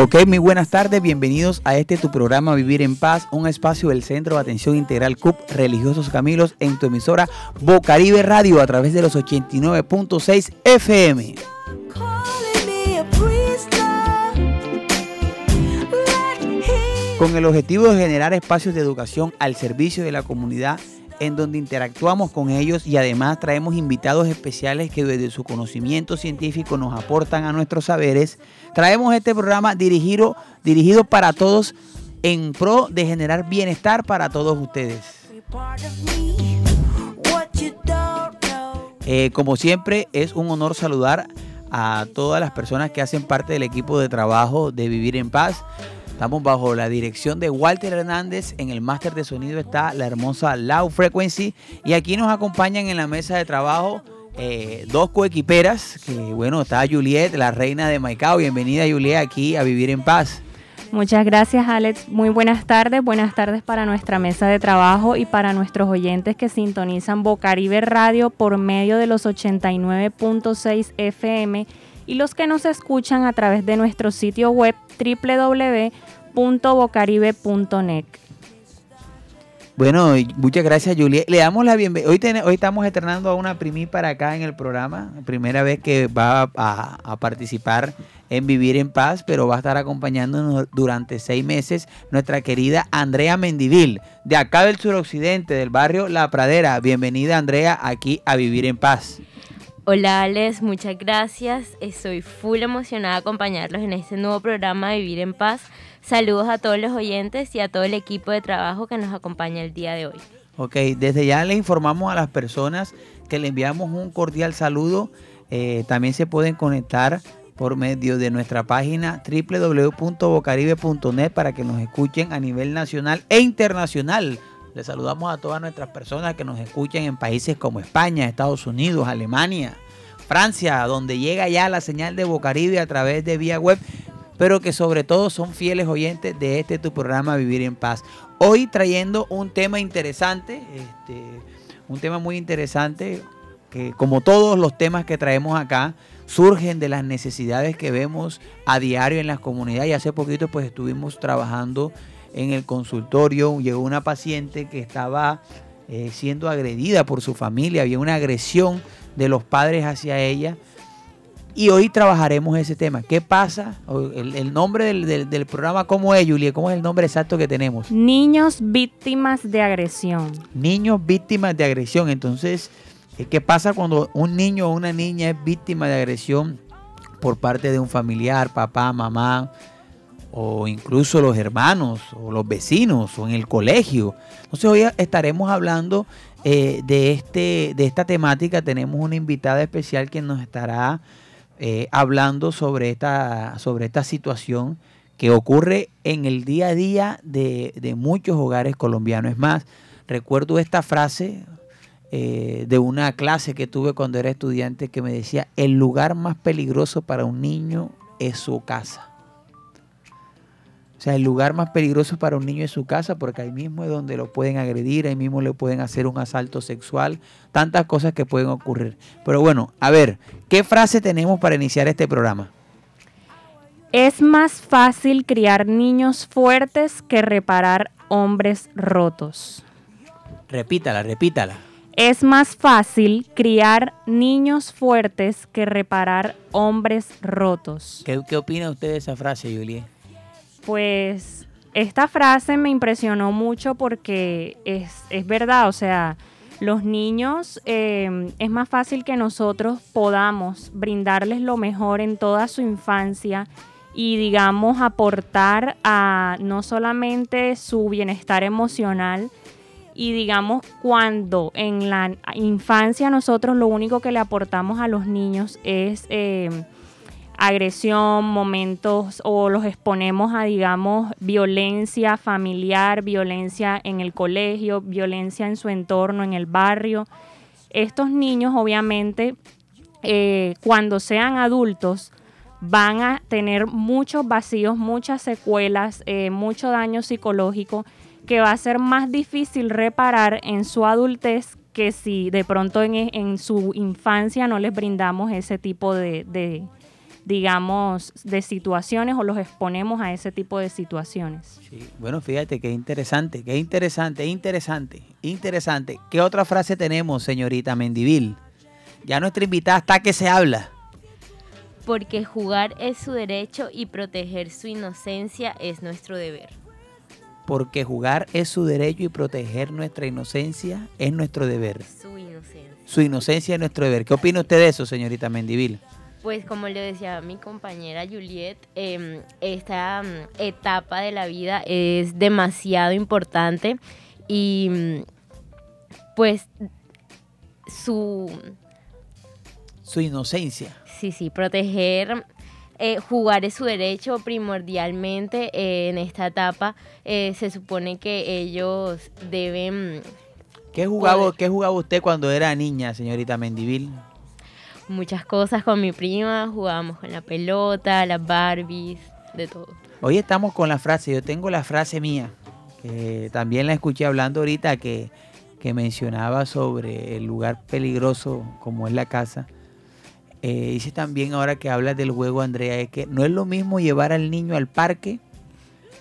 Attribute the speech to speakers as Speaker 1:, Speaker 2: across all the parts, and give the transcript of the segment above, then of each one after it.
Speaker 1: Ok, muy buenas tardes, bienvenidos a este tu programa Vivir en Paz, un espacio del Centro de Atención Integral CUP Religiosos Camilos en tu emisora Bocaribe Radio a través de los 89.6 FM. Con el objetivo de generar espacios de educación al servicio de la comunidad en donde interactuamos con ellos y además traemos invitados especiales que desde su conocimiento científico nos aportan a nuestros saberes. Traemos este programa dirigido, dirigido para todos en pro de generar bienestar para todos ustedes. Eh, como siempre, es un honor saludar a todas las personas que hacen parte del equipo de trabajo de Vivir en Paz. Estamos bajo la dirección de Walter Hernández. En el máster de sonido está la hermosa Low Frequency. Y aquí nos acompañan en la mesa de trabajo eh, dos coequiperas. Que bueno, está Juliet, la reina de Maicao. Bienvenida Juliet aquí a Vivir en Paz.
Speaker 2: Muchas gracias Alex. Muy buenas tardes. Buenas tardes para nuestra mesa de trabajo y para nuestros oyentes que sintonizan Bocaribe Radio por medio de los 89.6 FM y los que nos escuchan a través de nuestro sitio web www.bocaribe.net.
Speaker 1: Bueno, muchas gracias, Julia. Le damos la bienvenida. Hoy, hoy estamos estrenando a una primi para acá en el programa. Primera vez que va a, participar en Vivir en Paz, pero va a estar acompañándonos durante seis meses nuestra querida Andrea Mendivil, de acá del suroccidente, del barrio La Pradera. Bienvenida, Andrea, aquí a Vivir en Paz.
Speaker 3: Hola Alex, muchas gracias. Estoy full emocionada de acompañarlos en este nuevo programa Vivir en Paz. Saludos a todos los oyentes y a todo el equipo de trabajo que nos acompaña el día de hoy.
Speaker 1: Ok, desde ya le informamos a las personas que le enviamos un cordial saludo. Eh, también se pueden conectar por medio de nuestra página www.bocaribe.net para que nos escuchen a nivel nacional e internacional. Les saludamos a todas nuestras personas que nos escuchan en países como España, Estados Unidos, Alemania, Francia, donde llega ya la señal de Bocaribe a través de vía web, pero que sobre todo son fieles oyentes de este tu programa Vivir en Paz. Hoy trayendo un tema interesante, este, un tema muy interesante, que como todos los temas que traemos acá, surgen de las necesidades que vemos a diario en las comunidades. Y hace poquito pues estuvimos trabajando en el consultorio llegó una paciente que estaba eh, siendo agredida por su familia, había una agresión de los padres hacia ella. Y hoy trabajaremos ese tema. ¿Qué pasa? El, nombre del, programa, ¿cómo es, Julia? ¿Cómo es el nombre exacto que tenemos?
Speaker 2: Niños víctimas de agresión.
Speaker 1: Niños víctimas de agresión. Entonces, eh, ¿qué pasa cuando un niño o una niña es víctima de agresión por parte de un familiar, papá, mamá, o incluso los hermanos o los vecinos o en el colegio. Entonces hoy estaremos hablando eh, de, este, de esta temática. Tenemos una invitada especial que nos estará eh, hablando sobre esta, sobre esta situación que ocurre en el día a día de, muchos hogares colombianos. Es más, recuerdo esta frase eh, de una clase que tuve cuando era estudiante que me decía, el lugar más peligroso para un niño es su casa. O sea, el lugar más peligroso para un niño es su casa, porque ahí mismo es donde lo pueden agredir, ahí mismo le pueden hacer un asalto sexual, tantas cosas que pueden ocurrir. Pero bueno, a ver, ¿qué frase tenemos para iniciar este programa?
Speaker 2: Es más fácil criar niños fuertes que reparar hombres rotos.
Speaker 1: Repítala, repítala.
Speaker 2: Es más fácil criar niños fuertes que reparar hombres rotos.
Speaker 1: ¿Qué, qué opina usted de esa frase, Julie?
Speaker 2: Pues esta frase me impresionó mucho porque es, verdad, o sea, los niños em, es más fácil que nosotros podamos brindarles lo mejor en toda su infancia y digamos aportar a no solamente su bienestar emocional y digamos cuando en la infancia nosotros lo único que le aportamos a los niños es em, agresión, momentos o los exponemos a, digamos, violencia familiar, violencia en el colegio, violencia en su entorno, en el barrio. Estos niños, obviamente, eh, cuando sean adultos, van a tener muchos vacíos, muchas secuelas, eh, mucho daño psicológico que va a ser más difícil reparar en su adultez que si de pronto en, su infancia no les brindamos ese tipo de, digamos, de situaciones o los exponemos a ese tipo de situaciones.
Speaker 1: Sí, bueno, fíjate qué interesante, qué interesante, interesante, interesante. ¿Qué otra frase tenemos, señorita Mendivil? Ya nuestra invitada está que se habla.
Speaker 3: Porque jugar es su derecho y proteger su inocencia es nuestro deber.
Speaker 1: Porque jugar es su derecho y proteger nuestra inocencia es nuestro deber.
Speaker 3: Su inocencia.
Speaker 1: Su inocencia es nuestro deber. ¿Qué opina usted de eso, señorita Mendivil?
Speaker 3: Pues como le decía mi compañera Juliet, em, esta mm, etapa de la vida es demasiado importante y mm, pues su...
Speaker 1: Su inocencia.
Speaker 3: Sí, sí, proteger, eh, jugar es su derecho primordialmente eh, en esta etapa. Eh, se supone que ellos deben...
Speaker 1: ¿Qué jugaba, ¿Qué jugaba usted cuando era niña, señorita Mendivil?
Speaker 3: Muchas cosas con mi prima, jugábamos con la pelota, las Barbies, de todo.
Speaker 1: Hoy estamos con la frase, yo tengo la frase mía, que también la escuché hablando ahorita, que, que mencionaba sobre el lugar peligroso como es la casa. Eh, dice también ahora que habla del juego, Andrea, es que no es lo mismo llevar al niño al parque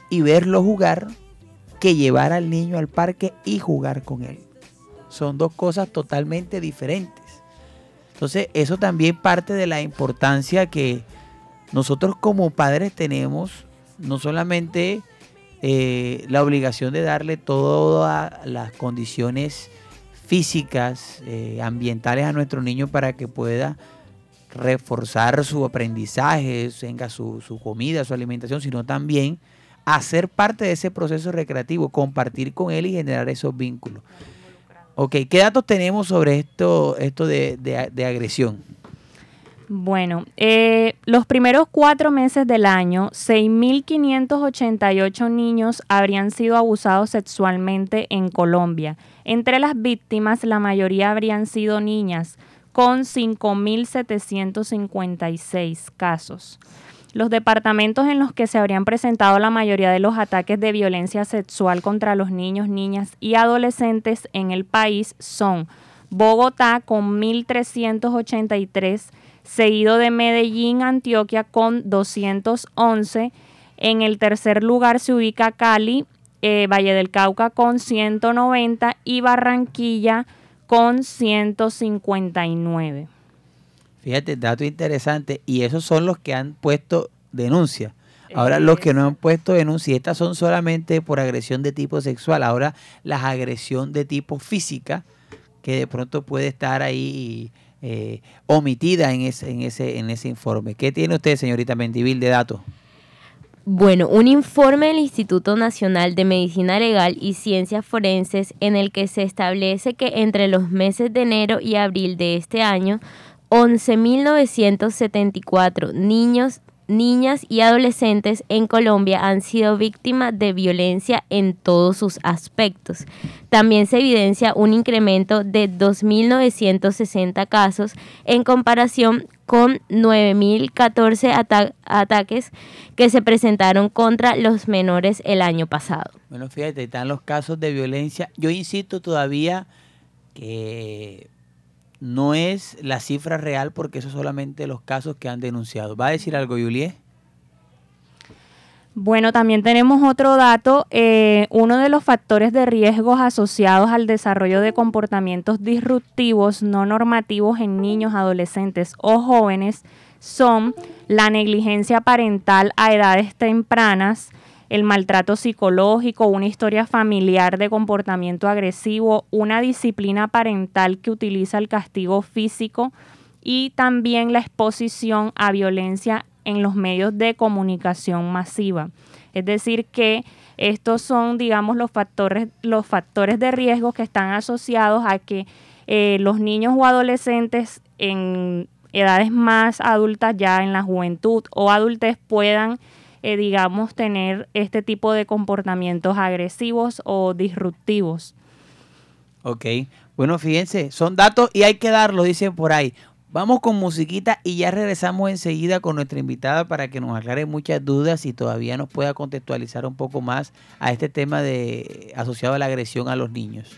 Speaker 1: y verlo jugar que llevar al niño al parque y jugar con él. Son dos cosas totalmente diferentes. Entonces, eso también parte de la importancia que nosotros como padres tenemos, no solamente eh, la obligación de darle todas las condiciones físicas, eh, ambientales a nuestro niño para que pueda reforzar su aprendizaje, tenga su, su comida, su alimentación, sino también hacer parte de ese proceso recreativo, compartir con él y generar esos vínculos. Ok, ¿qué datos tenemos sobre esto, esto de, agresión?
Speaker 2: Bueno, eh, los primeros cuatro meses del año, 6.588 niños habrían sido abusados sexualmente en Colombia. Entre las víctimas, la mayoría habrían sido niñas, con 5.756 casos. Los departamentos en los que se habrían presentado la mayoría de los ataques de violencia sexual contra los niños, niñas y adolescentes en el país son Bogotá con 1.383, seguido de Medellín, Antioquia con 211. En el tercer lugar se ubica Cali, eh, Valle del Cauca con 190 y Barranquilla con 159.
Speaker 1: Fíjate, dato interesante. Y esos son los que han puesto denuncia. Ahora los que no han puesto denuncia, estas son solamente por agresión de tipo sexual. Ahora las agresión de tipo física, que de pronto puede estar ahí eh, omitida en ese, en, ese, en ese informe. ¿Qué tiene usted, señorita Mentivil, de datos?
Speaker 3: Bueno, un informe del Instituto Nacional de Medicina Legal y Ciencias Forenses en el que se establece que entre los meses de enero y abril de este año 11.974 niños, niñas y adolescentes en Colombia han sido víctimas de violencia en todos sus aspectos. También se evidencia un incremento de 2.960 casos en comparación con 9.014 ataques que se presentaron contra los menores el año pasado.
Speaker 1: Bueno, fíjate, están los casos de violencia. Yo insisto todavía que no es la cifra real porque eso solamente los casos que han denunciado. ¿Va a decir algo, Juliet?
Speaker 2: Bueno, también tenemos otro dato. Eh, uno de los factores de riesgos asociados al desarrollo de comportamientos disruptivos no normativos en niños, adolescentes o jóvenes son la negligencia parental a edades tempranas, el maltrato psicológico, una historia familiar de comportamiento agresivo, una disciplina parental que utiliza el castigo físico y también la exposición a violencia en los medios de comunicación masiva. Es decir, que estos son, digamos, los factores, los factores de riesgo que están asociados a que eh, los niños o adolescentes en edades más adultas, ya en la juventud o adultez, puedan eh, digamos, tener este tipo de comportamientos agresivos o disruptivos.
Speaker 1: Ok, bueno, fíjense, son datos y hay que darlos, dicen por ahí. Vamos con musiquita y ya regresamos enseguida con nuestra invitada para que nos aclare muchas dudas y todavía nos pueda contextualizar un poco más a este tema de asociado a la agresión a los niños.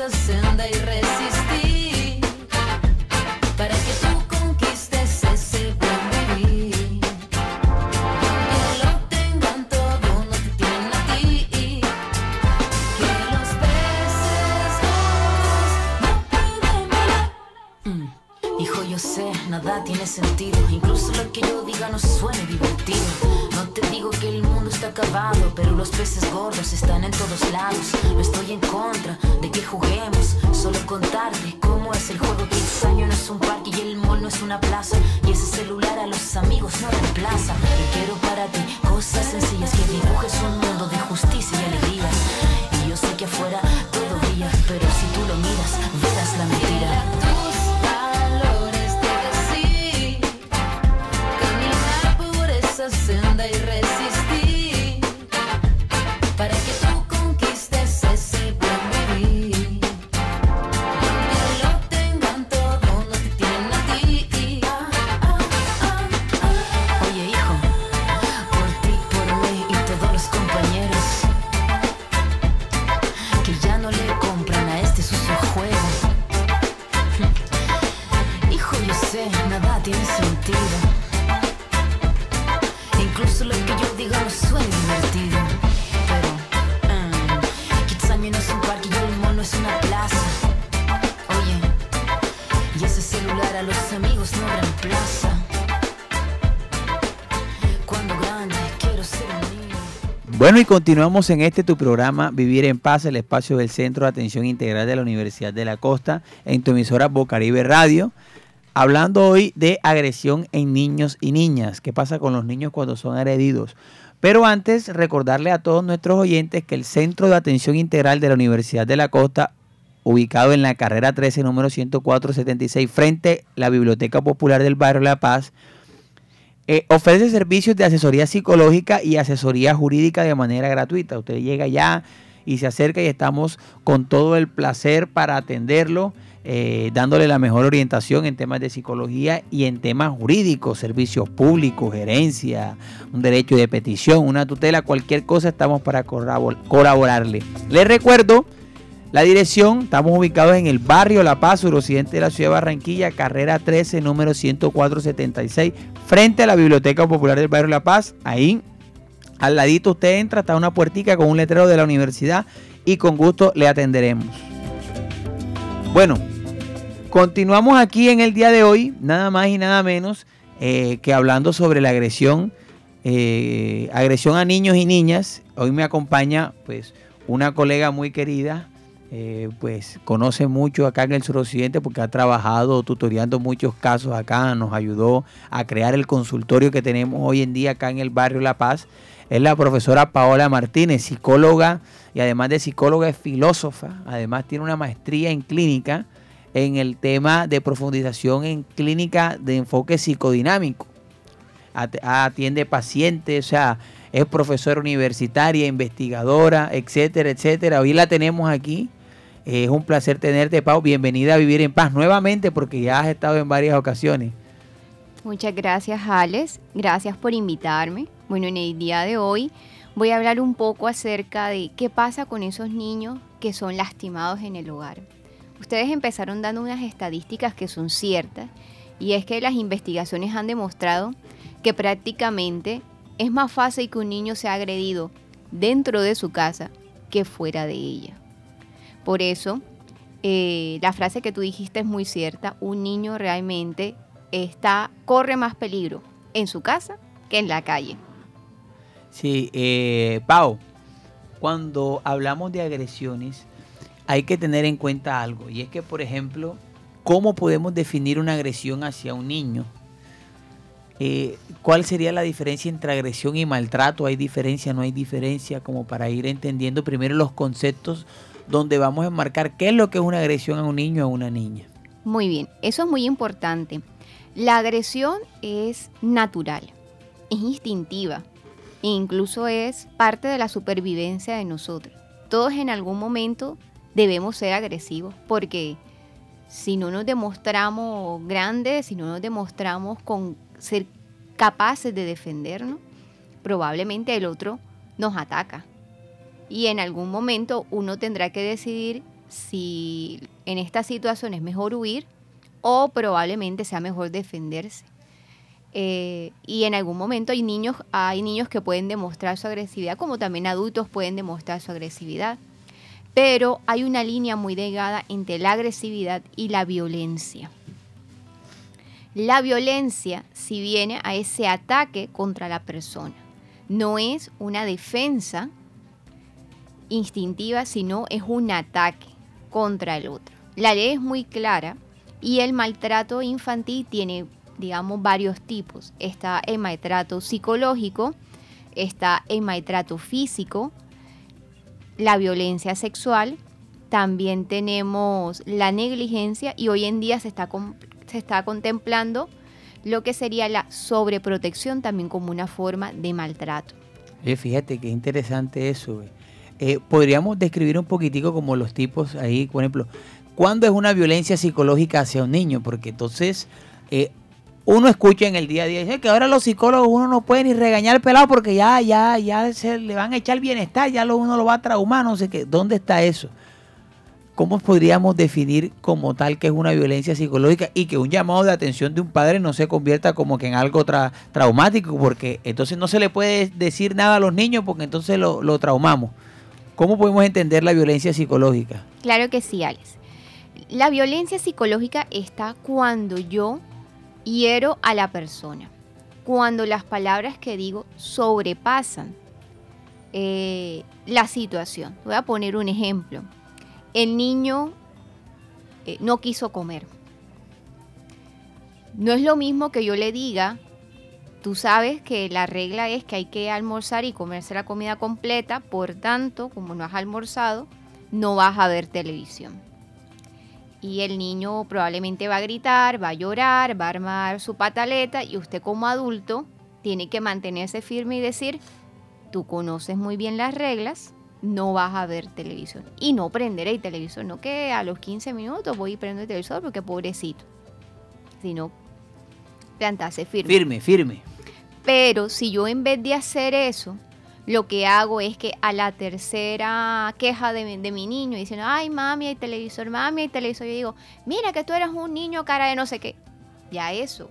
Speaker 4: Por esa senda
Speaker 1: Bueno, y continuamos en este tu programa Vivir en Paz, el espacio del Centro de Atención Integral de la Universidad de la Costa, en tu emisora Bocaribe Radio, hablando hoy de agresión en niños y niñas. ¿Qué pasa con los niños cuando son agredidos? Pero antes, recordarle a todos nuestros oyentes que el Centro de Atención Integral de la Universidad de la Costa, ubicado en la carrera 13, número 10476, frente a la Biblioteca Popular del Barrio La Paz, eh, ofrece servicios de asesoría psicológica y asesoría jurídica de manera gratuita. Usted llega ya y se acerca y estamos con todo el placer para atenderlo, eh, dándole la mejor orientación en temas de psicología y en temas jurídicos, servicios públicos, gerencia, un derecho de petición, una tutela, cualquier cosa, estamos para colaborarle. Les recuerdo la dirección, estamos ubicados en el barrio La Paz, suroccidente de la ciudad de Barranquilla, carrera 13, número 10476, frente a la Biblioteca Popular del barrio La Paz. Ahí, al ladito usted entra, está una puertica con un letrero de la universidad y con gusto le atenderemos. Bueno, continuamos aquí en el día de hoy, nada más y nada menos eh, que hablando sobre la agresión, eh, agresión a niños y niñas. Hoy me acompaña pues una colega muy querida, eh, pues conoce mucho acá en el suroccidente porque ha trabajado tutoriando muchos casos acá, nos ayudó a crear el consultorio que tenemos hoy en día acá en el barrio La Paz. Es la profesora Paola Martínez, psicóloga y además de psicóloga es filósofa, además tiene una maestría en clínica en el tema de profundización en clínica de enfoque psicodinámico. At- Atiende pacientes, o sea, es profesora universitaria, investigadora, etcétera, etcétera. Hoy la tenemos aquí. Es un placer tenerte, Pau. Bienvenida a Vivir en Paz nuevamente porque ya has estado en varias ocasiones.
Speaker 5: Muchas gracias, Alex. Gracias por invitarme. Bueno, en el día de hoy voy a hablar un poco acerca de qué pasa con esos niños que son lastimados en el hogar. Ustedes empezaron dando unas estadísticas que son ciertas Y es que las investigaciones han demostrado que prácticamente es más fácil que un niño sea agredido dentro de su casa que fuera de ella. Por eso, eh, la frase que tú dijiste es muy cierta. Un niño realmente está, corre más peligro en su casa que en la calle.
Speaker 1: Sí, eh, Pau, cuando hablamos de agresiones, hay que tener en cuenta algo. Y es que, por ejemplo, ¿cómo podemos definir una agresión hacia un niño? Eh, ¿Cuál sería la diferencia entre agresión y maltrato? ¿Hay diferencia? ¿No hay diferencia? Como para ir entendiendo primero los conceptos donde vamos a enmarcar qué es lo que es una agresión a un niño o a una niña.
Speaker 5: Muy bien, eso es muy importante. La agresión es natural, es instintiva e incluso es parte de la supervivencia de nosotros. Todos en algún momento debemos ser agresivos porque si no nos demostramos grandes, si no nos demostramos con ser capaces de defendernos, probablemente el otro nos ataca. Y en algún momento uno tendrá que decidir si en esta situación es mejor huir o probablemente sea mejor defenderse. Eh, y en algún momento hay niños, hay niños que pueden demostrar su agresividad, como también adultos pueden demostrar su agresividad. Pero hay una línea muy delgada entre la agresividad y la violencia. La violencia, si viene a ese ataque contra la persona, no es una defensa instintiva, sino es un ataque contra el otro. La ley es muy clara y el maltrato infantil tiene, digamos, varios tipos. Está el maltrato psicológico, está el maltrato físico, la violencia sexual, también tenemos la negligencia y hoy en día se está, se está contemplando lo que sería la sobreprotección también como una forma de maltrato.
Speaker 1: Fíjate qué interesante eso. Podríamos describir un poquitico como los tipos ahí, por ejemplo, ¿cuándo es una violencia psicológica hacia un niño? Porque entonces eh, uno escucha en el día a día dice que ahora los psicólogos uno no puede ni regañar pelado porque ya, ya, ya se le van a echar bienestar, ya lo, uno lo va a traumar, no sé qué. ¿Dónde está eso? ¿Cómo podríamos definir como tal que es una violencia psicológica y que un llamado de atención de un padre no se convierta como que en algo traumático? Porque entonces no se le puede decir nada a los niños porque entonces lo, lo traumamos. ¿Cómo podemos entender la violencia psicológica?
Speaker 5: Claro que sí, Alex. La violencia psicológica está cuando yo hiero a la persona, cuando las palabras que digo sobrepasan eh, la situación. Voy a poner un ejemplo. El niño eh, no quiso comer. No es lo mismo que yo le diga, Tú sabes que la regla es que hay que almorzar y comerse la comida completa, por tanto, como no has almorzado, no vas a ver televisión. Y el niño probablemente va a gritar, va a llorar, va a armar su pataleta y usted como adulto tiene que mantenerse firme y decir, tú conoces muy bien las reglas, no vas a ver televisión. Y no prender el televisor, no que a los 15 minutos voy y prendo el televisor porque pobrecito, sino plantarse firme.
Speaker 1: Firme, firme.
Speaker 5: Pero si yo en vez de hacer eso, lo que hago es que a la tercera queja de, mi niño diciendo, ay mami, hay televisor, mami, hay televisor, yo digo, mira que tú eres un niño cara de no sé qué. Ya eso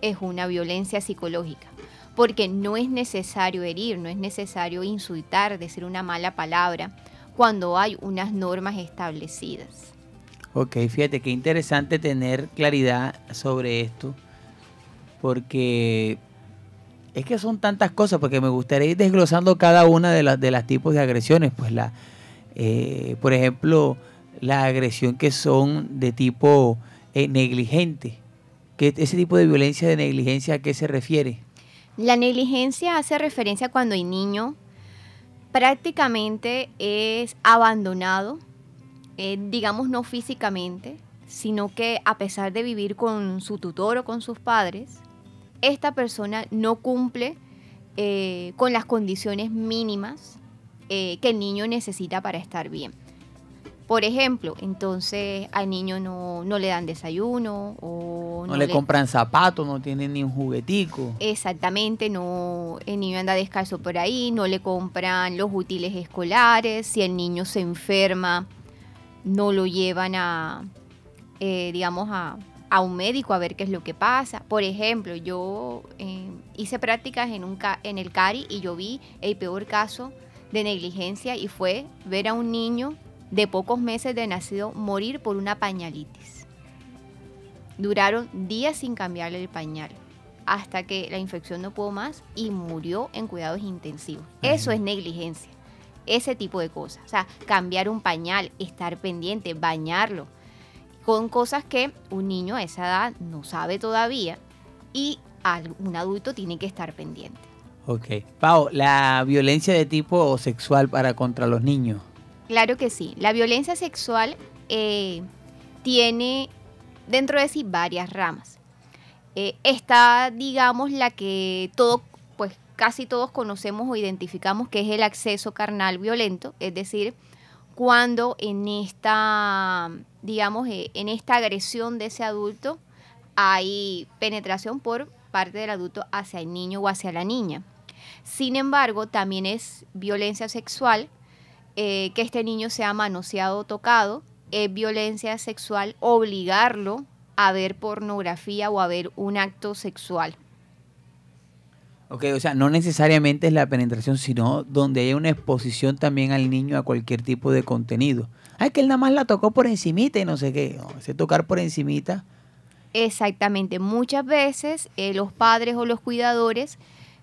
Speaker 5: es una violencia psicológica. Porque no es necesario herir, no es necesario insultar, decir una mala palabra, cuando hay unas normas establecidas.
Speaker 1: Ok, fíjate qué interesante tener claridad sobre esto, porque es que son tantas cosas, porque me gustaría ir desglosando cada una de las de tipos de agresiones. Pues la, eh, por ejemplo, la agresión que son de tipo eh, negligente. ¿Qué, ese tipo de violencia de negligencia a qué se refiere?
Speaker 5: La negligencia hace referencia cuando el niño prácticamente es abandonado, eh, digamos no físicamente, sino que a pesar de vivir con su tutor o con sus padres, esta persona no cumple eh, con las condiciones mínimas eh, que el niño necesita para estar bien. Por ejemplo, entonces al niño no, le dan desayuno o
Speaker 1: no, le, compran zapatos, no tiene ni un juguetico.
Speaker 5: Exactamente, no el niño anda descalzo por ahí, no le compran los útiles escolares, si el niño se enferma, no lo llevan a, eh, digamos, a, a un médico a ver qué es lo que pasa. Por ejemplo, yo eh, hice prácticas en, un ca- en el CARI y yo vi el peor caso de negligencia y fue ver a un niño de pocos meses de nacido morir por una pañalitis. Duraron días sin cambiarle el pañal hasta que la infección no pudo más y murió en cuidados intensivos. Eso es negligencia. Ese tipo de cosas. O sea, cambiar un pañal, estar pendiente, bañarlo. Con cosas que un niño a esa edad no sabe todavía y un adulto tiene que estar pendiente.
Speaker 1: Ok. Pau, la violencia de tipo sexual para contra los niños.
Speaker 5: Claro que sí. La violencia sexual eh, tiene dentro de sí varias ramas. Eh, está, digamos, la que todo, pues casi todos conocemos o identificamos que es el acceso carnal violento, es decir, cuando en esta, digamos, eh, en esta agresión de ese adulto hay penetración por parte del adulto hacia el niño o hacia la niña. Sin embargo, también es violencia sexual eh, que este niño sea manoseado o tocado, es violencia sexual obligarlo a ver pornografía o a ver un acto sexual.
Speaker 1: Ok, o sea, no necesariamente es la penetración, sino donde hay una exposición también al niño a cualquier tipo de contenido. Ay, que él nada más la tocó por encimita y no sé qué. No, ese tocar por encimita.
Speaker 5: Exactamente, muchas veces eh, los padres o los cuidadores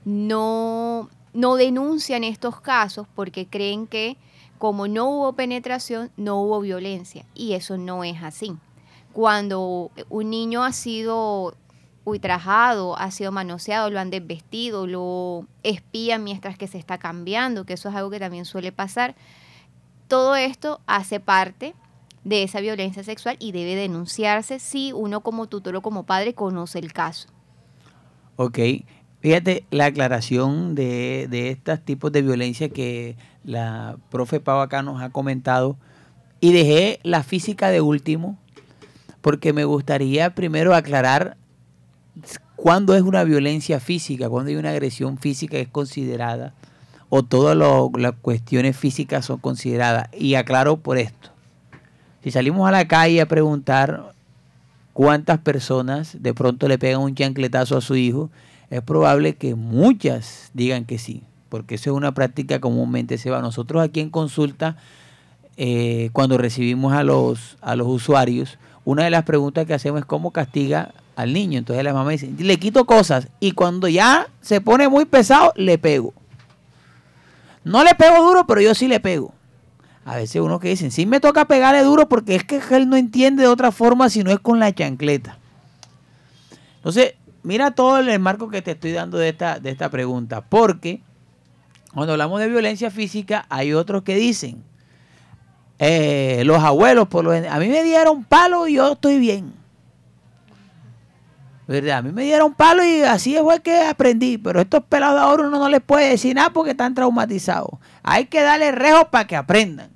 Speaker 5: no, no denuncian estos casos porque creen que como no hubo penetración, no hubo violencia. Y eso no es así. Cuando un niño ha sido ultrajado, ha sido manoseado, lo han desvestido, lo espían mientras que se está cambiando, que eso es algo que también suele pasar. Todo esto hace parte de esa violencia sexual y debe denunciarse si uno como tutor o como padre conoce el caso.
Speaker 1: Ok. Fíjate la aclaración de, de estos tipos de violencia que la profe Pau acá nos ha comentado. Y dejé la física de último porque me gustaría primero aclarar cuándo es una violencia física, cuándo hay una agresión física que es considerada o todas las cuestiones físicas son consideradas. Y aclaro por esto. Si salimos a la calle a preguntar cuántas personas de pronto le pegan un chancletazo a su hijo, es probable que muchas digan que sí, porque eso es una práctica comúnmente se va. Nosotros aquí en consulta, eh, cuando recibimos a los, a los usuarios, una de las preguntas que hacemos es cómo castiga al niño. Entonces la mamá dice, le quito cosas y cuando ya se pone muy pesado, le pego. No le pego duro, pero yo sí le pego. A veces uno que dicen, sí me toca pegarle duro porque es que él no entiende de otra forma si no es con la chancleta. Entonces, mira todo el marco que te estoy dando de esta, de esta pregunta. Porque cuando hablamos de violencia física, hay otros que dicen, eh, los abuelos, por lo gen- a mí me dieron palo y yo estoy bien. ¿Verdad? A mí me dieron palo y así fue que aprendí. Pero estos pelados de ahora uno no les puede decir nada porque están traumatizados. Hay que darle rejo para que aprendan.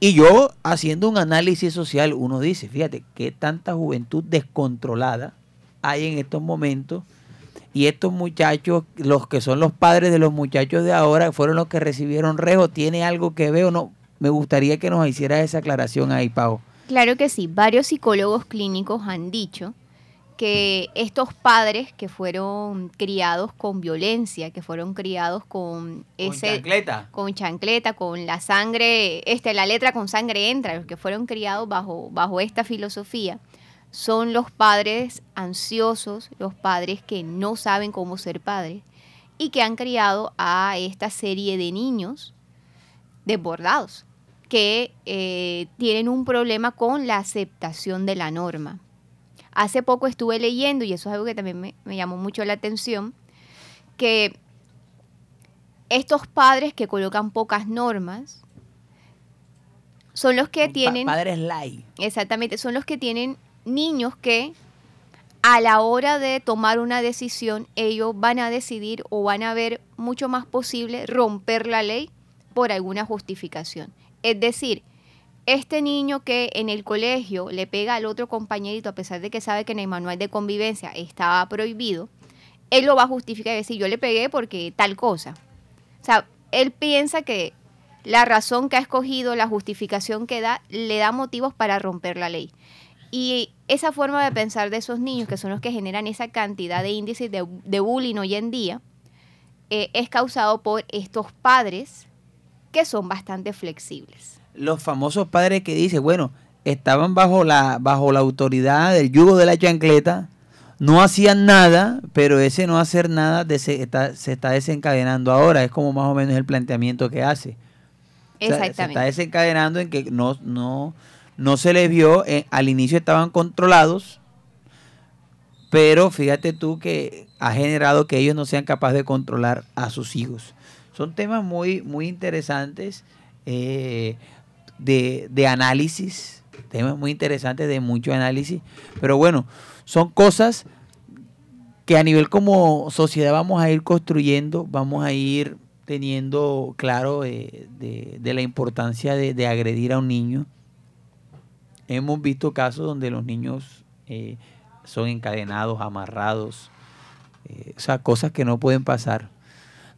Speaker 1: Y yo, haciendo un análisis social, uno dice, fíjate, qué tanta juventud descontrolada hay en estos momentos. Y estos muchachos, los que son los padres de los muchachos de ahora, fueron los que recibieron rejo. ¿Tiene algo que ver o no? Me gustaría que nos hiciera esa aclaración ahí, Pau.
Speaker 5: Claro que sí, varios psicólogos clínicos han dicho que estos padres que fueron criados con violencia, que fueron criados con ese
Speaker 1: chancleta.
Speaker 5: con chancleta, con la sangre, este, la letra con sangre entra, los que fueron criados bajo, bajo esta filosofía, son los padres ansiosos, los padres que no saben cómo ser padres y que han criado a esta serie de niños desbordados, que eh, tienen un problema con la aceptación de la norma. Hace poco estuve leyendo, y eso es algo que también me, me llamó mucho la atención, que estos padres que colocan pocas normas son los que
Speaker 1: Pa-
Speaker 5: tienen,
Speaker 1: padres light.
Speaker 5: exactamente, son los que tienen niños que a la hora de tomar una decisión, ellos van a decidir o van a ver mucho más posible romper la ley por alguna justificación. Es decir, este niño que en el colegio le pega al otro compañerito a pesar de que sabe que en el manual de convivencia estaba prohibido, él lo va a justificar y decir, yo le pegué porque tal cosa. O sea, él piensa que la razón que ha escogido, la justificación que da, le da motivos para romper la ley. Y esa forma de pensar de esos niños, que son los que generan esa cantidad de índices de, bullying hoy en día, eh, es causado por estos padres que son bastante flexibles.
Speaker 1: Los famosos padres que dicen, bueno, estaban bajo la, bajo la autoridad del yugo de la chancleta, no hacían nada, pero ese no hacer nada de- se, está, se está desencadenando ahora. Es como más o menos el planteamiento que hace. O sea, se está
Speaker 5: Exactamente.
Speaker 1: desencadenando en que no, no, no se les vio, eh, al inicio estaban controlados, pero fíjate tú que ha generado que ellos no sean capaces de controlar a sus hijos. Son temas muy, muy interesantes eh, de, de análisis, temas muy interesantes de mucho análisis, pero bueno, son cosas que a nivel como sociedad vamos a ir construyendo, vamos a ir teniendo claro eh, de, de la importancia de, de agredir a un niño. Hemos visto casos donde los niños eh, son encadenados, amarrados, eh, o sea, cosas que no pueden pasar.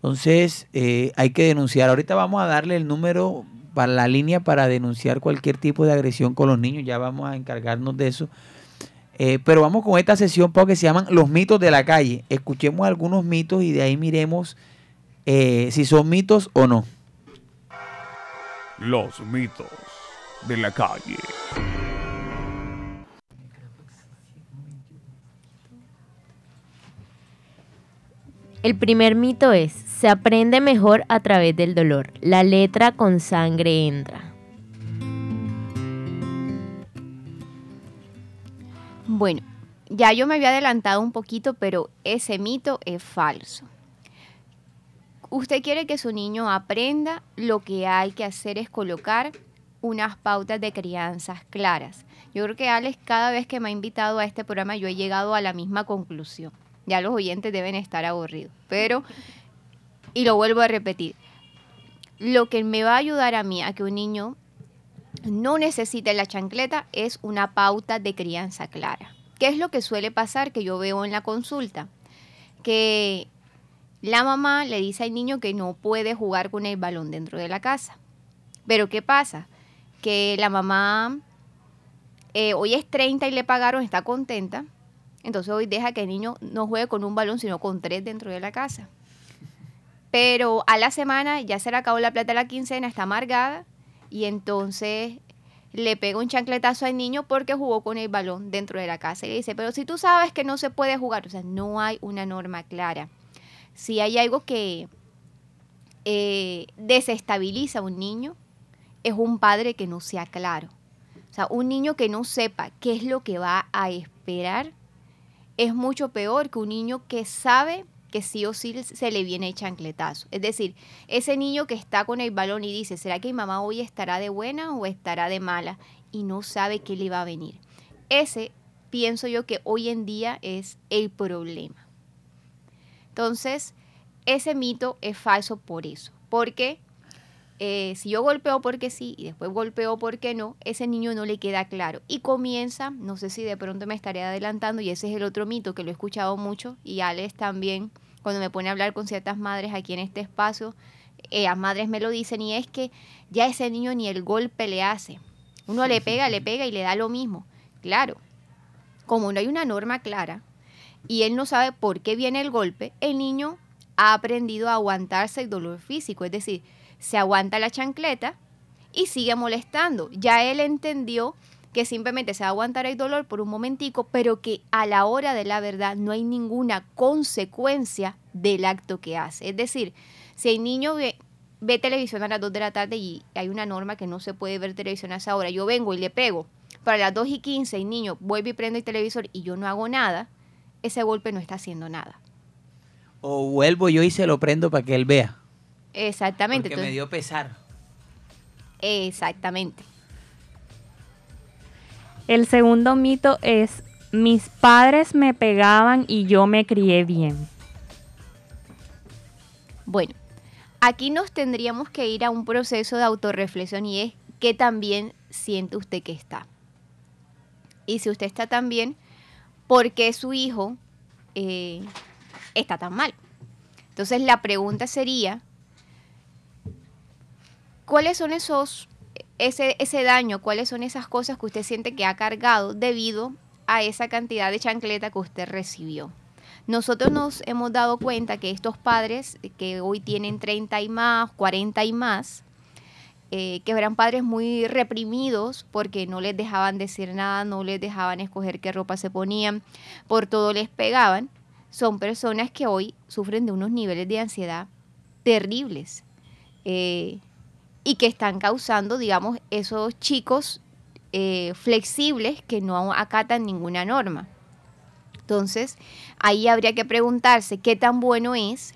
Speaker 1: Entonces, eh, hay que denunciar. Ahorita vamos a darle el número para la línea para denunciar cualquier tipo de agresión con los niños. Ya vamos a encargarnos de eso. Eh, pero vamos con esta sesión Pau, que se llaman los mitos de la calle. Escuchemos algunos mitos y de ahí miremos eh, si son mitos o no.
Speaker 6: Los mitos de la calle.
Speaker 3: El primer mito es, se aprende mejor a través del dolor. La letra con sangre entra.
Speaker 5: Bueno, ya yo me había adelantado un poquito, pero ese mito es falso. Usted quiere que su niño aprenda, lo que hay que hacer es colocar unas pautas de crianzas claras. Yo creo que Alex, cada vez que me ha invitado a este programa, yo he llegado a la misma conclusión. Ya los oyentes deben estar aburridos, pero, y lo vuelvo a repetir, lo que me va a ayudar a mí a que un niño no necesite la chancleta es una pauta de crianza clara. ¿Qué es lo que suele pasar que yo veo en la consulta? Que la mamá le dice al niño que no puede jugar con el balón dentro de la casa. Pero ¿qué pasa? Que la mamá eh, hoy es 30 y le pagaron, está contenta. Entonces hoy deja que el niño no juegue con un balón, sino con tres dentro de la casa. Pero a la semana ya se le acabó la plata de la quincena, está amargada y entonces le pega un chancletazo al niño porque jugó con el balón dentro de la casa. Y le dice, pero si tú sabes que no se puede jugar, o sea, no hay una norma clara. Si hay algo que eh, desestabiliza a un niño, es un padre que no sea claro. O sea, un niño que no sepa qué es lo que va a esperar es mucho peor que un niño que sabe que sí o sí se le viene el chancletazo. Es decir, ese niño que está con el balón y dice, ¿será que mi mamá hoy estará de buena o estará de mala? Y no sabe qué le va a venir. Ese pienso yo que hoy en día es el problema. Entonces, ese mito es falso por eso. Porque eh, si yo golpeo porque sí y después golpeo porque no, ese niño no le queda claro. Y comienza, no sé si de pronto me estaré adelantando, y ese es el otro mito que lo he escuchado mucho, y Alex también, cuando me pone a hablar con ciertas madres aquí en este espacio, eh, las madres me lo dicen, y es que ya ese niño ni el golpe le hace. Uno le pega, le pega y le da lo mismo. Claro, como no hay una norma clara y él no sabe por qué viene el golpe, el niño ha aprendido a aguantarse el dolor físico, es decir, se aguanta la chancleta y sigue molestando. Ya él entendió que simplemente se va a aguantar el dolor por un momentico, pero que a la hora de la verdad no hay ninguna consecuencia del acto que hace. Es decir, si el niño ve, televisión a las 2 de la tarde y hay una norma que no se puede ver televisión a esa hora, yo vengo y le pego, para las 2 y 15 el niño vuelve y prende el televisor y yo no hago nada, ese golpe no está haciendo nada.
Speaker 1: O vuelvo yo y se lo prendo para que él vea.
Speaker 5: Exactamente.
Speaker 1: Porque me dio pesar.
Speaker 5: exactamente.
Speaker 2: El segundo mito es, mis padres me pegaban y yo me crié bien.
Speaker 5: Bueno, aquí nos tendríamos que ir a un proceso de autorreflexión y es que también siente usted que está. Y si usted está tan bien, ¿por qué su hijo eh, está tan mal? Entonces la pregunta sería, ¿cuáles son esos ese, ese daño, cuáles son esas cosas que usted siente que ha cargado debido a esa cantidad de chancleta que usted recibió. Nosotros nos hemos dado cuenta que estos padres que hoy tienen 30 y más, 40 y más, eh, que eran padres muy reprimidos porque no les dejaban decir nada, no les dejaban escoger qué ropa se ponían, por todo les pegaban, son personas que hoy sufren de unos niveles de ansiedad terribles eh, y que están causando, digamos, esos chicos eh, flexibles que no acatan ninguna norma. Entonces, ahí habría que preguntarse qué tan bueno es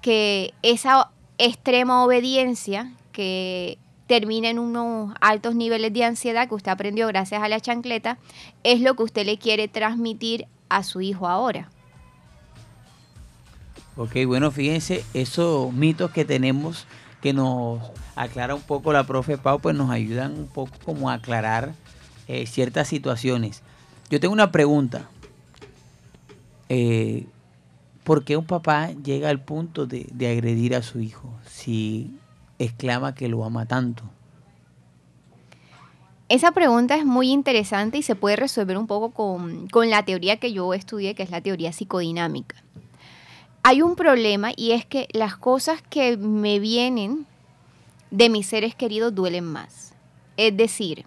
Speaker 5: que esa extrema obediencia que termina en unos altos niveles de ansiedad que usted aprendió gracias a la chancleta, es lo que usted le quiere transmitir a su hijo ahora.
Speaker 1: Ok, bueno, fíjense, esos mitos que tenemos que nos aclara un poco la profe Pau, pues nos ayudan un poco como a aclarar eh, ciertas situaciones. Yo tengo una pregunta. Eh, ¿Por qué un papá llega al punto de, de agredir a su hijo si exclama que lo ama tanto?
Speaker 5: Esa pregunta es muy interesante y se puede resolver un poco con, con la teoría que yo estudié, que es la teoría psicodinámica. Hay un problema y es que las cosas que me vienen de mis seres queridos duelen más. Es decir,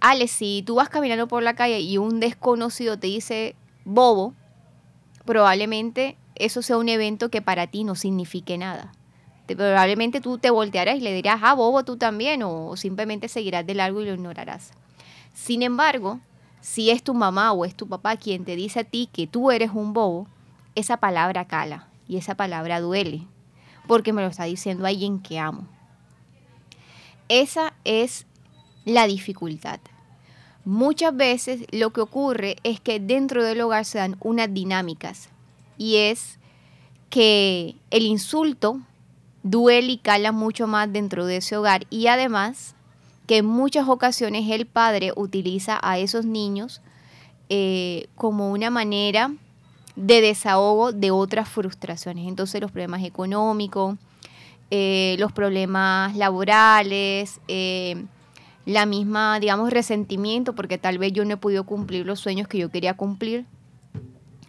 Speaker 5: Ale, si tú vas caminando por la calle y un desconocido te dice bobo, probablemente eso sea un evento que para ti no signifique nada. Te- probablemente tú te voltearás y le dirás, ah, bobo tú también, o simplemente seguirás de largo y lo ignorarás. Sin embargo, si es tu mamá o es tu papá quien te dice a ti que tú eres un bobo, esa palabra cala y esa palabra duele, porque me lo está diciendo alguien que amo. Esa es la dificultad. Muchas veces lo que ocurre es que dentro del hogar se dan unas dinámicas y es que el insulto duele y cala mucho más dentro de ese hogar y además que en muchas ocasiones el padre utiliza a esos niños eh, como una manera de desahogo de otras frustraciones. Entonces los problemas económicos, eh, los problemas laborales, eh, la misma, digamos, resentimiento, porque tal vez yo no he podido cumplir los sueños que yo quería cumplir,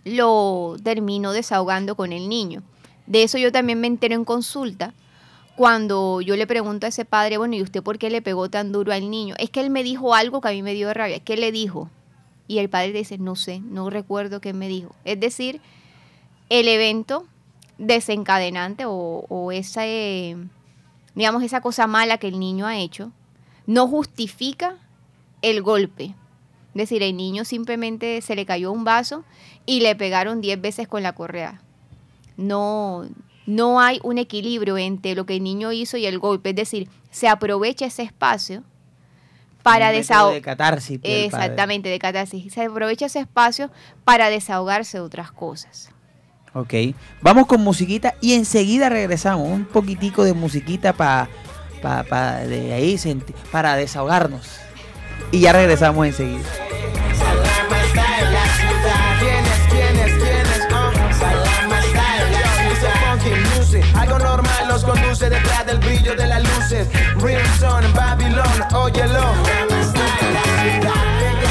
Speaker 5: lo termino desahogando con el niño. De eso yo también me entero en consulta, cuando yo le pregunto a ese padre, bueno, ¿y usted por qué le pegó tan duro al niño? Es que él me dijo algo que a mí me dio rabia. ¿Qué le dijo? Y el padre dice, no sé, no recuerdo qué me dijo. Es decir, el evento desencadenante o, o esa, eh, digamos, esa cosa mala que el niño ha hecho, no justifica el golpe. Es decir, el niño simplemente se le cayó un vaso y le pegaron 10 veces con la correa. No, no hay un equilibrio entre lo que el niño hizo y el golpe. Es decir, se aprovecha ese espacio para desahogar.
Speaker 1: de catarsis. pues.
Speaker 5: Exactamente, de catarsis. Se aprovecha ese espacio para desahogarse de otras cosas.
Speaker 1: Ok, vamos con musiquita y enseguida regresamos. Un poquitico de musiquita para de ahí para desahogarnos. Y ya regresamos enseguida.
Speaker 7: Oh. Algo normal los conduce detrás del brillo de las luces. Real son óyelo.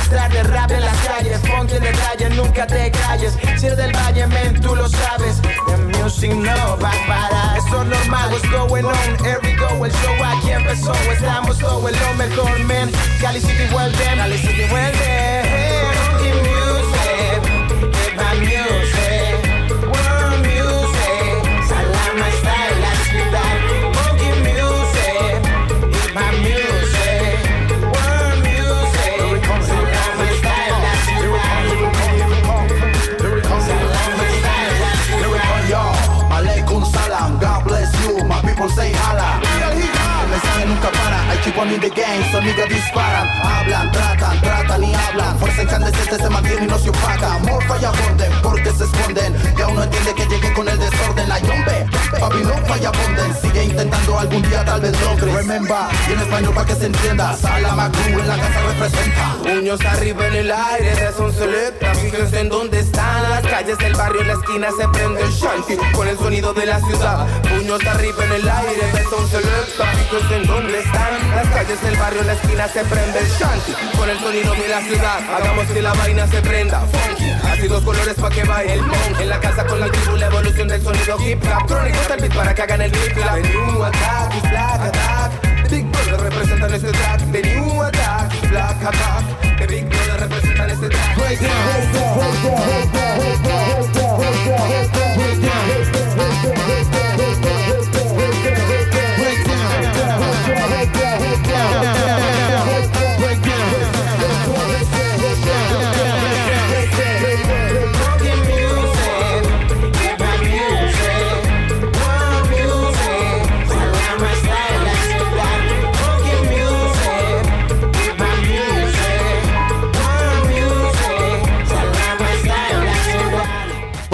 Speaker 7: Estar de rap en las calles, funky en detalle, nunca te calles. Si eres del valle, men, tú lo sabes. The music no va a parar. Eso es normal, what's going on? Here we go, el show aquí empezó. Estamos todo en lo mejor, men. Cali City, well. Cali City, well.
Speaker 8: The game, son niggas disparan. Hablan, tratan, tratan y hablan. Fuerza incandescente se mantiene y no se opaca. Morfa y aborden, porque se esconden. Y aún no entiende que llegué con el desorden. La yombe, papi no falla bonden. Sigue intentando algún día tal vez logres. Remember, y en español para que se entienda. Sala Macru en la casa representa.
Speaker 7: Puños arriba en el aire, de son selecta. Fíjense en dónde calles del barrio, en la esquina se prende el shanty con el sonido de la ciudad. Puños arriba en el aire, son selecta. Fíjense en dónde están las calles del barrio, en la esquina se prende el shanty con el sonido de la ciudad. Hagamos que la vaina se prenda. Funky, así dos colores pa' que baile el punk. En la casa con la tribu, la evolución del sonido hip hop. Crónico está el beat para que hagan el hip hop. New attack black attack. Big Brother representa en este track. The new attack black attack. The Big Brother representa en este track.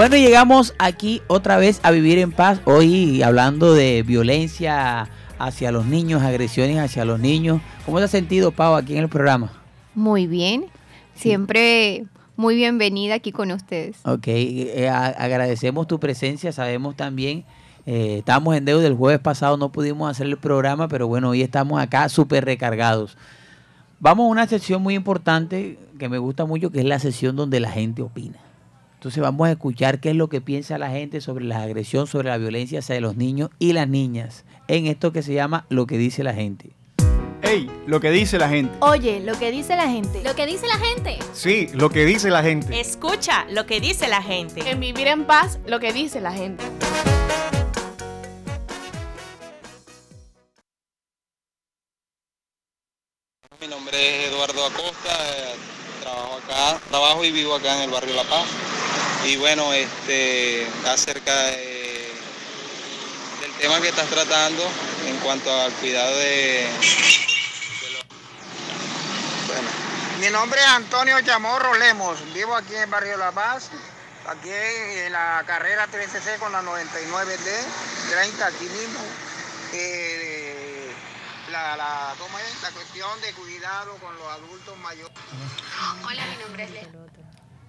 Speaker 1: Bueno, llegamos aquí otra vez a vivir en paz. Hoy hablando de violencia hacia los niños, agresiones hacia los niños. ¿Cómo te has sentido, Pau, aquí en el programa?
Speaker 5: Muy bien. Siempre muy bienvenida aquí con ustedes.
Speaker 1: Ok, eh, a- agradecemos tu presencia. Sabemos también, eh, estábamos en deuda el jueves pasado, no pudimos hacer el programa, pero bueno, hoy estamos acá súper recargados. Vamos a una sección muy importante que me gusta mucho, que es la sesión donde la gente opina. Entonces vamos a escuchar qué es lo que piensa la gente sobre la agresión, sobre la violencia hacia los niños y las niñas, en esto que se llama lo que dice la gente.
Speaker 9: Ey, lo que dice la gente.
Speaker 10: Oye, lo que dice la gente.
Speaker 11: Lo que dice la gente.
Speaker 9: Sí, lo que dice la gente.
Speaker 12: Escucha lo que dice la gente.
Speaker 10: En vivir en paz, lo que dice la gente.
Speaker 13: Mi nombre es Eduardo Acosta, eh, trabajo acá, trabajo y vivo acá en el barrio La Paz. Y bueno, este, acerca de- del tema que estás tratando en cuanto al cuidado de,
Speaker 14: Mi nombre es Antonio Chamorro Lemos, vivo aquí en el barrio La Paz, aquí en la carrera 13C con la 99D, 30 aquí mismo. Eh, la, la, ¿cómo es? la cuestión de cuidado con los adultos mayores.
Speaker 11: Hola, mi nombre es Le.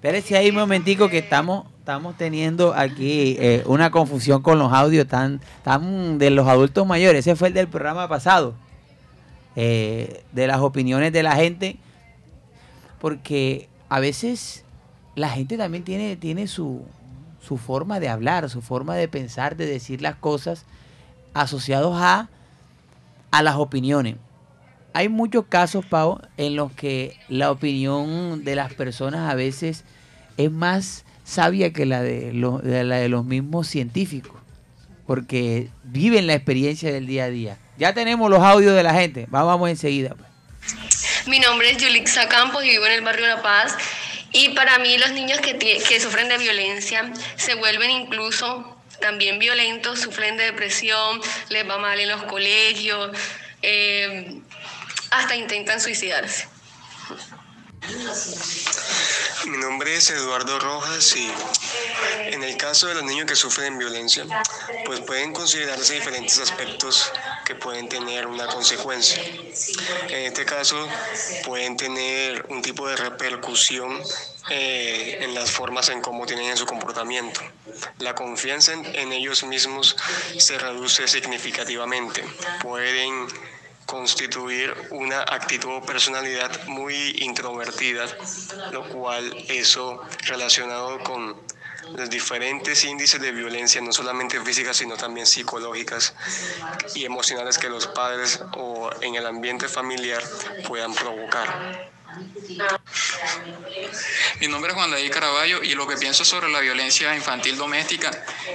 Speaker 1: Espérese ahí un momentico que estamos, estamos teniendo aquí eh, una confusión con los audios tan, tan de los adultos mayores. Ese fue el del programa pasado. eh, de las opiniones de la gente. Porque a veces la gente también tiene, tiene su, su forma de hablar, su forma de pensar, de decir las cosas asociados a, a las opiniones. Hay muchos casos, Pau, en los que la opinión de las personas a veces es más sabia que la de, lo- de la de los mismos científicos, porque viven la experiencia del día a día. Ya tenemos los audios de la gente, vamos, enseguida. pues.
Speaker 15: Mi nombre es Yulixa Campos y vivo en el barrio La Paz. Y para mí los niños que sufren de violencia se vuelven incluso también violentos, sufren de depresión, les va mal en los colegios, eh, hasta intentan suicidarse.
Speaker 16: Mi nombre es Eduardo Rojas y en el caso de los niños que sufren violencia, pues pueden considerarse diferentes aspectos que pueden tener una consecuencia. En este caso, pueden tener un tipo de repercusión eh, en las formas en cómo tienen en su comportamiento. La confianza en, en ellos mismos se reduce significativamente. Pueden constituir una actitud o personalidad muy introvertida, lo cual eso relacionado con los diferentes índices de violencia, no solamente físicas, sino también psicológicas y emocionales que los padres o en el ambiente familiar puedan provocar.
Speaker 17: Mi nombre es Juan David Caraballo y lo que pienso sobre la violencia infantil doméstica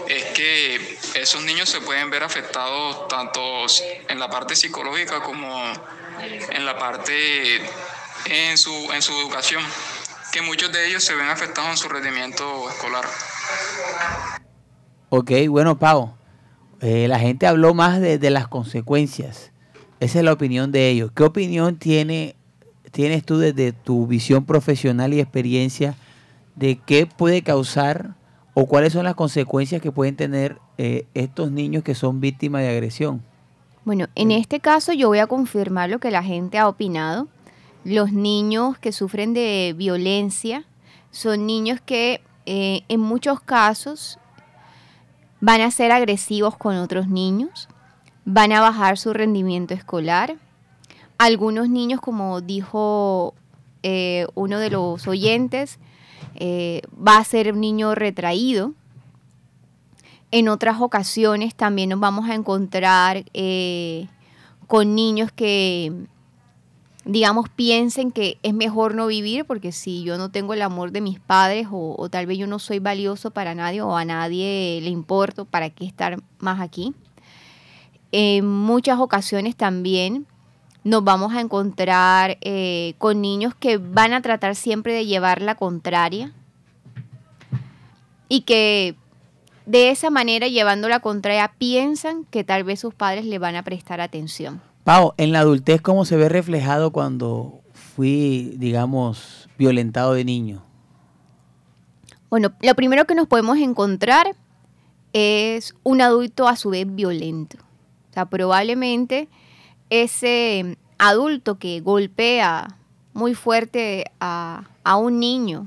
Speaker 17: es que esos niños se pueden ver afectados tanto en la parte psicológica como en la parte en su, en su educación, que muchos de ellos se ven afectados en su rendimiento escolar.
Speaker 1: Ok, bueno, Pau, eh, la gente habló más de, de las consecuencias. Esa es la opinión de ellos. ¿Qué opinión tiene, tienes tú desde tu visión profesional y experiencia de qué puede causar o cuáles son las consecuencias que pueden tener eh, estos niños que son víctimas de agresión?
Speaker 5: Bueno, en este caso yo voy a confirmar lo que la gente ha opinado. Los niños que sufren de violencia son niños que eh, en muchos casos van a ser agresivos con otros niños, van a bajar su rendimiento escolar. Algunos niños, como dijo eh, uno de los oyentes, eh, va a ser un niño retraído. En otras ocasiones también nos vamos a encontrar con niños que, digamos, piensen que es mejor no vivir porque si yo no tengo el amor de mis padres o, tal vez yo no soy valioso para nadie o a nadie le importo, ¿para qué estar más aquí? En muchas ocasiones también nos vamos a encontrar eh, con niños que van a tratar siempre de llevar la contraria y que de esa manera, llevando la contraria, piensan que tal vez sus padres le van a prestar atención.
Speaker 1: Pau, en la adultez, ¿cómo se ve reflejado cuando fui, digamos, violentado de niño?
Speaker 5: Bueno, lo primero que nos podemos encontrar es un adulto a su vez violento. O sea, probablemente ese adulto que golpea muy fuerte a, a un niño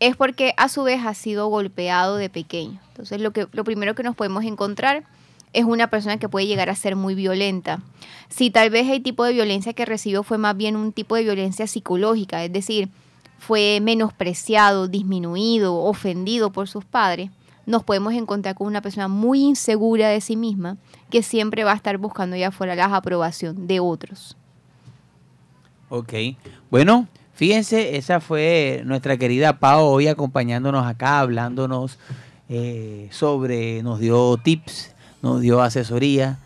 Speaker 5: es porque a su vez ha sido golpeado de pequeño. Entonces lo, que, lo primero que nos podemos encontrar es una persona que puede llegar a ser muy violenta. Si tal vez el tipo de violencia que recibió fue más bien un tipo de violencia psicológica, es decir, fue menospreciado, disminuido, ofendido por sus padres, nos podemos encontrar con una persona muy insegura de sí misma que siempre va a estar buscando allá afuera la aprobación de otros.
Speaker 1: Ok, bueno, fíjense, esa fue nuestra querida Pau hoy acompañándonos acá, hablándonos eh, sobre, nos dio tips, nos dio asesoría.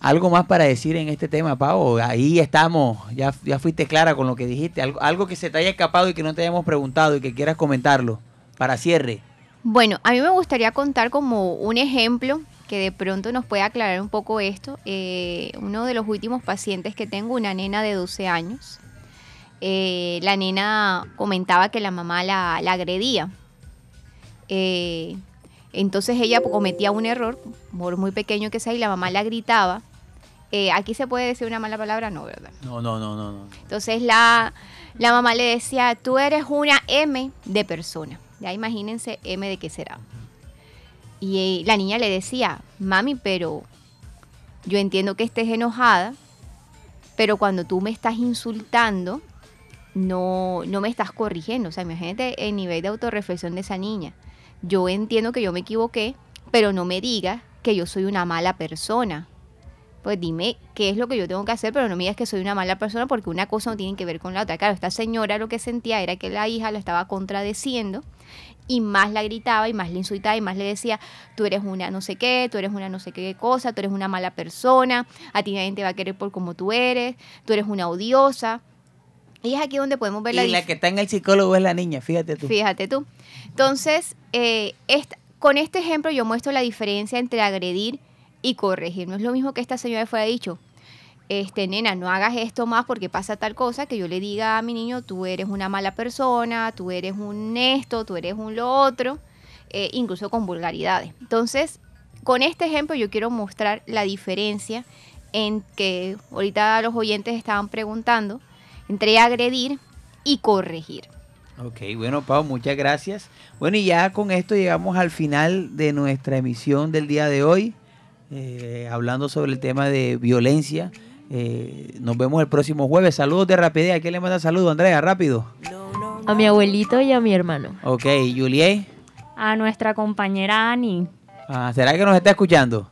Speaker 1: ¿Algo más para decir en este tema, Pau? Ahí estamos, ya, ya fuiste clara con lo que dijiste. Algo, algo que se te haya escapado y que no te hayamos preguntado y que quieras comentarlo para cierre.
Speaker 5: Bueno, a mí me gustaría contar como un ejemplo que de pronto nos puede aclarar un poco esto. Eh, uno de los últimos pacientes que tengo, una nena de 12 años, eh, la nena comentaba que la mamá la, la agredía. Eh, entonces ella cometía un error, por muy pequeño que sea, y la mamá la gritaba. Eh, aquí se puede decir una mala palabra, no, ¿verdad?
Speaker 1: No, no, no, no. no.
Speaker 5: Entonces la, la mamá le decía, tú eres una M de persona. Ya imagínense M de qué será. Y eh, la niña le decía, mami, pero yo entiendo que estés enojada, pero cuando tú me estás insultando, no, no me estás corrigiendo. O sea, imagínate el nivel de autorreflexión de esa niña. Yo entiendo que yo me equivoqué, pero no me digas que yo soy una mala persona. Pues dime qué es lo que yo tengo que hacer, pero no me digas que soy una mala persona porque una cosa no tiene que ver con la otra. Claro, esta señora lo que sentía era que la hija la estaba contradeciendo y más la gritaba y más le insultaba y más le decía, tú eres una no sé qué, tú eres una no sé qué cosa, tú eres una mala persona, a ti nadie te va a querer por como tú eres, tú eres una odiosa. Y es aquí donde podemos ver la
Speaker 1: Y la que está en el psicólogo es la niña, fíjate tú.
Speaker 5: Fíjate tú. Entonces, eh, con este ejemplo yo muestro la diferencia entre agredir y corregir. No es lo mismo que esta señora fuera dicho, este, nena, no hagas esto más porque pasa tal cosa, que yo le diga a mi niño, tú eres una mala persona, tú eres un esto, tú eres un lo otro, eh, incluso con vulgaridades. Entonces, con este ejemplo yo quiero mostrar la diferencia en que ahorita los oyentes estaban preguntando entre agredir y corregir.
Speaker 1: Ok, bueno, Pau, muchas gracias. Bueno, y ya con esto llegamos al final de nuestra emisión del día de hoy, eh, hablando sobre el tema de violencia. Eh, nos vemos el próximo jueves. Saludos de rapidez. ¿A quién le manda saludos, Andrea? Rápido.
Speaker 3: A mi abuelito y a mi hermano.
Speaker 1: Ok, Juliet.
Speaker 2: A nuestra compañera Ani.
Speaker 1: Ah, ¿Será que nos está escuchando?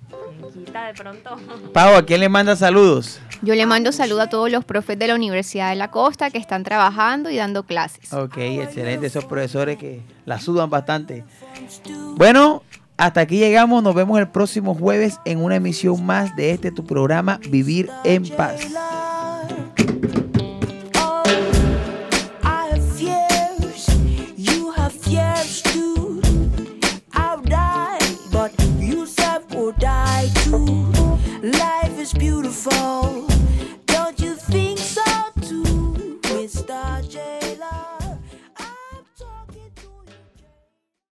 Speaker 2: Quita de pronto.
Speaker 1: Pau, ¿a quién le manda saludos?
Speaker 5: Yo le mando saludo a todos los profes de la Universidad de la Costa que están trabajando y dando clases.
Speaker 1: Ok, excelente. Esos profesores que la sudan bastante. Bueno, hasta aquí llegamos. Nos vemos el próximo jueves en una emisión más de este tu programa Vivir en Paz.
Speaker 18: I have fears, you have fears too. I'll die, but you said would die too. Life is beautiful.